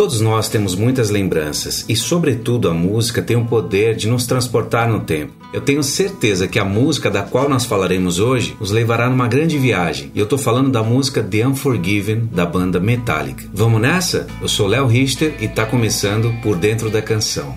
Todos nós temos muitas lembranças e, sobretudo, a música tem o poder de nos transportar no tempo. Eu tenho certeza que a música da qual nós falaremos hoje os levará numa grande viagem. E eu tô falando da música The Unforgiven da banda Metallica. Vamos nessa? Eu sou Léo Richter e tá começando por dentro da canção.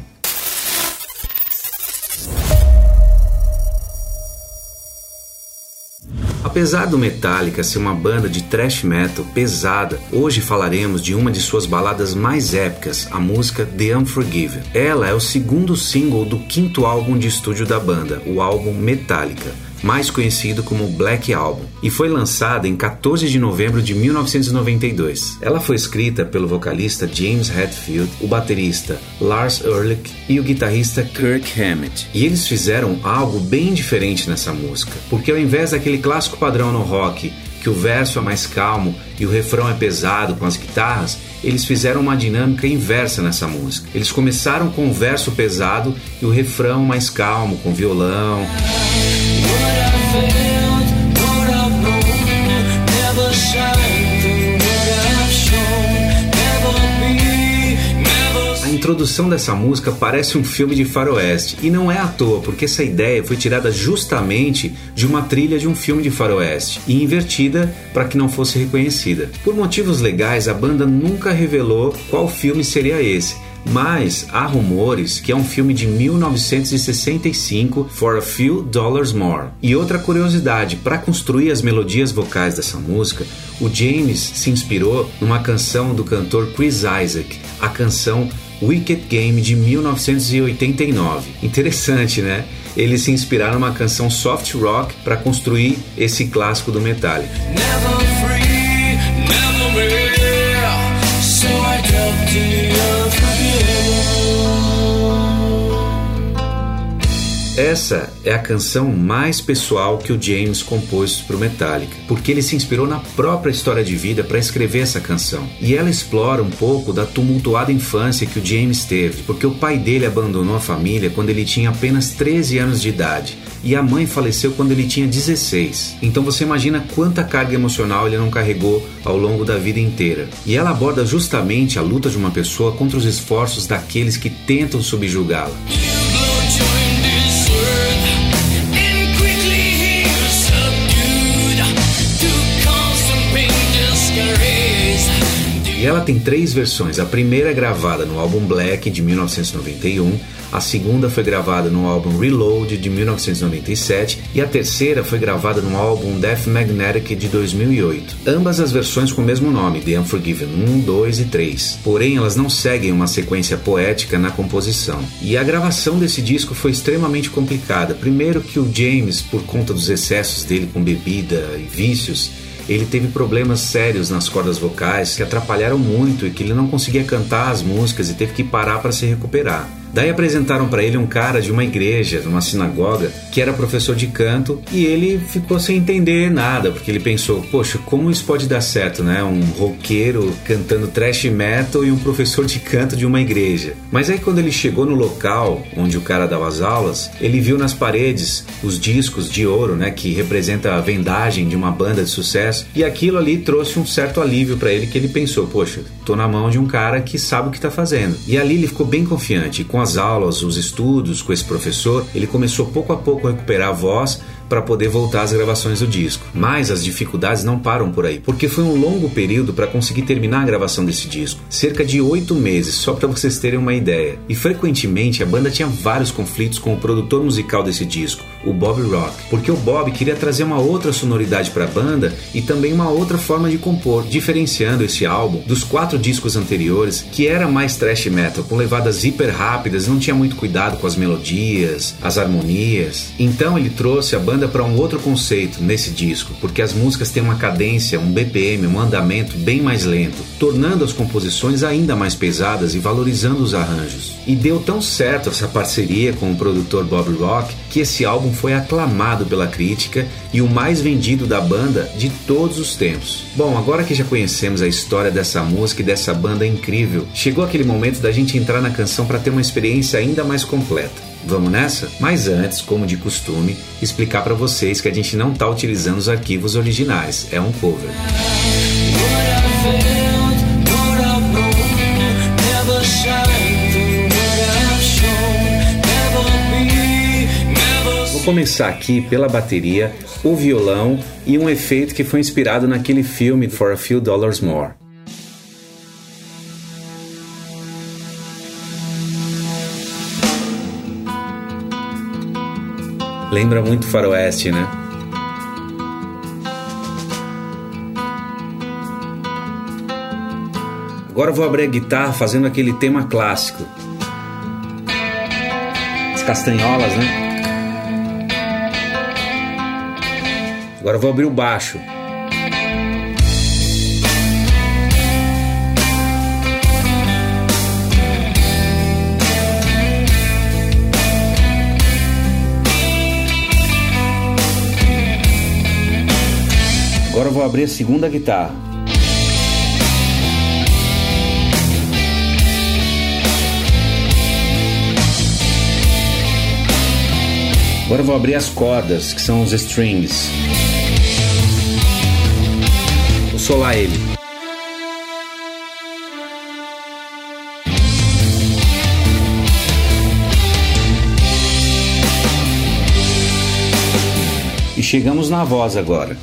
Apesar do Metallica ser uma banda de thrash metal pesada, hoje falaremos de uma de suas baladas mais épicas, a música The Unforgiven. Ela é o segundo single do quinto álbum de estúdio da banda, o álbum Metallica mais conhecido como Black Album, e foi lançada em 14 de novembro de 1992. Ela foi escrita pelo vocalista James Hetfield, o baterista Lars Ulrich e o guitarrista Kirk Hammett. E eles fizeram algo bem diferente nessa música, porque ao invés daquele clássico padrão no rock que o verso é mais calmo e o refrão é pesado com as guitarras, eles fizeram uma dinâmica inversa nessa música. Eles começaram com o verso pesado e o refrão mais calmo, com violão. Introdução dessa música parece um filme de faroeste, e não é à toa, porque essa ideia foi tirada justamente de uma trilha de um filme de faroeste. E invertida para que não fosse reconhecida. Por motivos legais, a banda nunca revelou qual filme seria esse, mas há rumores que é um filme de 1965, For a Few Dollars More. E outra curiosidade, para construir as melodias vocais dessa música, o James se inspirou numa canção do cantor Chris Isaac, a canção Wicked Game de 1989. Interessante, né? Eles se inspiraram numa canção soft rock para construir esse clássico do Metallica. Essa é a canção mais pessoal que o James compôs para o Metallica, porque ele se inspirou na própria história de vida para escrever essa canção. E ela explora um pouco da tumultuada infância que o James teve, porque o pai dele abandonou a família quando ele tinha apenas 13 anos de idade e a mãe faleceu quando ele tinha 16. Então você imagina quanta carga emocional ele não carregou ao longo da vida inteira. E ela aborda justamente a luta de uma pessoa contra os esforços daqueles que tentam subjugá-la. Ela tem três versões. A primeira é gravada no álbum Black de 1991, a segunda foi gravada no álbum Reload de 1997 e a terceira foi gravada no álbum Death Magnetic de 2008. Ambas as versões com o mesmo nome, The Unforgiven 1, 2 e 3. Porém, elas não seguem uma sequência poética na composição. E a gravação desse disco foi extremamente complicada. Primeiro que o James, por conta dos excessos dele com bebida e vícios, ele teve problemas sérios nas cordas vocais que atrapalharam muito e que ele não conseguia cantar as músicas e teve que parar para se recuperar. Daí apresentaram para ele um cara de uma igreja, de uma sinagoga, que era professor de canto e ele ficou sem entender nada, porque ele pensou: poxa, como isso pode dar certo, né? Um roqueiro cantando thrash metal e um professor de canto de uma igreja. Mas aí quando ele chegou no local onde o cara dava as aulas, ele viu nas paredes os discos de ouro, né? Que representa a vendagem de uma banda de sucesso e aquilo ali trouxe um certo alívio para ele que ele pensou: poxa, tô na mão de um cara que sabe o que está fazendo. E ali ele ficou bem confiante com as aulas, os estudos com esse professor, ele começou pouco a pouco a recuperar a voz para poder voltar às gravações do disco. Mas as dificuldades não param por aí, porque foi um longo período para conseguir terminar a gravação desse disco cerca de oito meses, só para vocês terem uma ideia. E frequentemente a banda tinha vários conflitos com o produtor musical desse disco, o Bob Rock, porque o Bob queria trazer uma outra sonoridade para a banda e também uma outra forma de compor, diferenciando esse álbum dos quatro discos anteriores, que era mais thrash metal, com levadas hiper rápidas, não tinha muito cuidado com as melodias, as harmonias. Então ele trouxe a banda banda para um outro conceito nesse disco, porque as músicas têm uma cadência, um BPM, um andamento bem mais lento, tornando as composições ainda mais pesadas e valorizando os arranjos. E deu tão certo essa parceria com o produtor Bob Rock que esse álbum foi aclamado pela crítica e o mais vendido da banda de todos os tempos. Bom, agora que já conhecemos a história dessa música e dessa banda incrível, chegou aquele momento da gente entrar na canção para ter uma experiência ainda mais completa. Vamos nessa? Mas antes, como de costume, explicar para vocês que a gente não está utilizando os arquivos originais, é um cover. Vou começar aqui pela bateria, o violão e um efeito que foi inspirado naquele filme For a Few Dollars More. Lembra muito faroeste, né? Agora vou abrir a guitarra fazendo aquele tema clássico. As castanholas, né? Agora vou abrir o baixo. Agora eu vou abrir a segunda guitarra. Agora eu vou abrir as cordas, que são os strings. Vou solar ele. E chegamos na voz agora.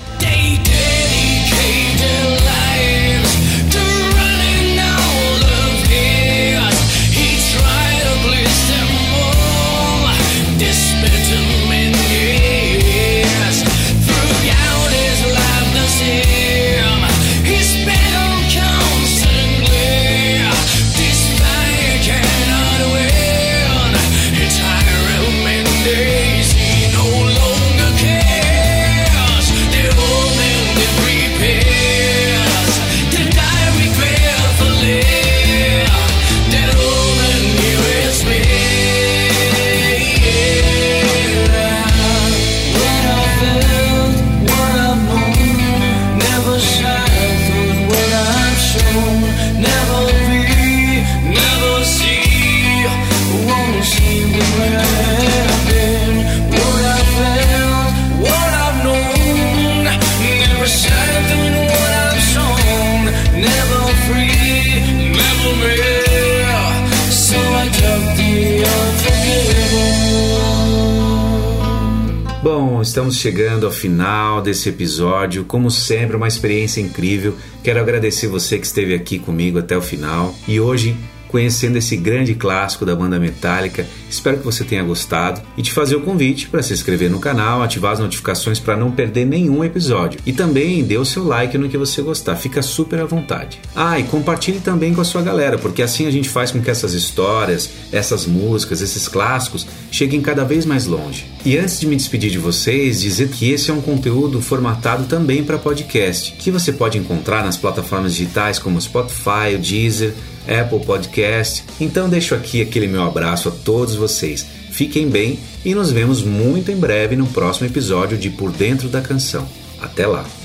Estamos chegando ao final desse episódio. Como sempre, uma experiência incrível. Quero agradecer você que esteve aqui comigo até o final. E hoje conhecendo esse grande clássico da banda Metallica. Espero que você tenha gostado e te fazer o convite para se inscrever no canal, ativar as notificações para não perder nenhum episódio. E também dê o seu like no que você gostar, fica super à vontade. Ah, e compartilhe também com a sua galera, porque assim a gente faz com que essas histórias, essas músicas, esses clássicos cheguem cada vez mais longe. E antes de me despedir de vocês, dizer que esse é um conteúdo formatado também para podcast, que você pode encontrar nas plataformas digitais como Spotify, Deezer, Apple Podcast. Então deixo aqui aquele meu abraço a todos vocês. Fiquem bem e nos vemos muito em breve no próximo episódio de Por Dentro da Canção. Até lá!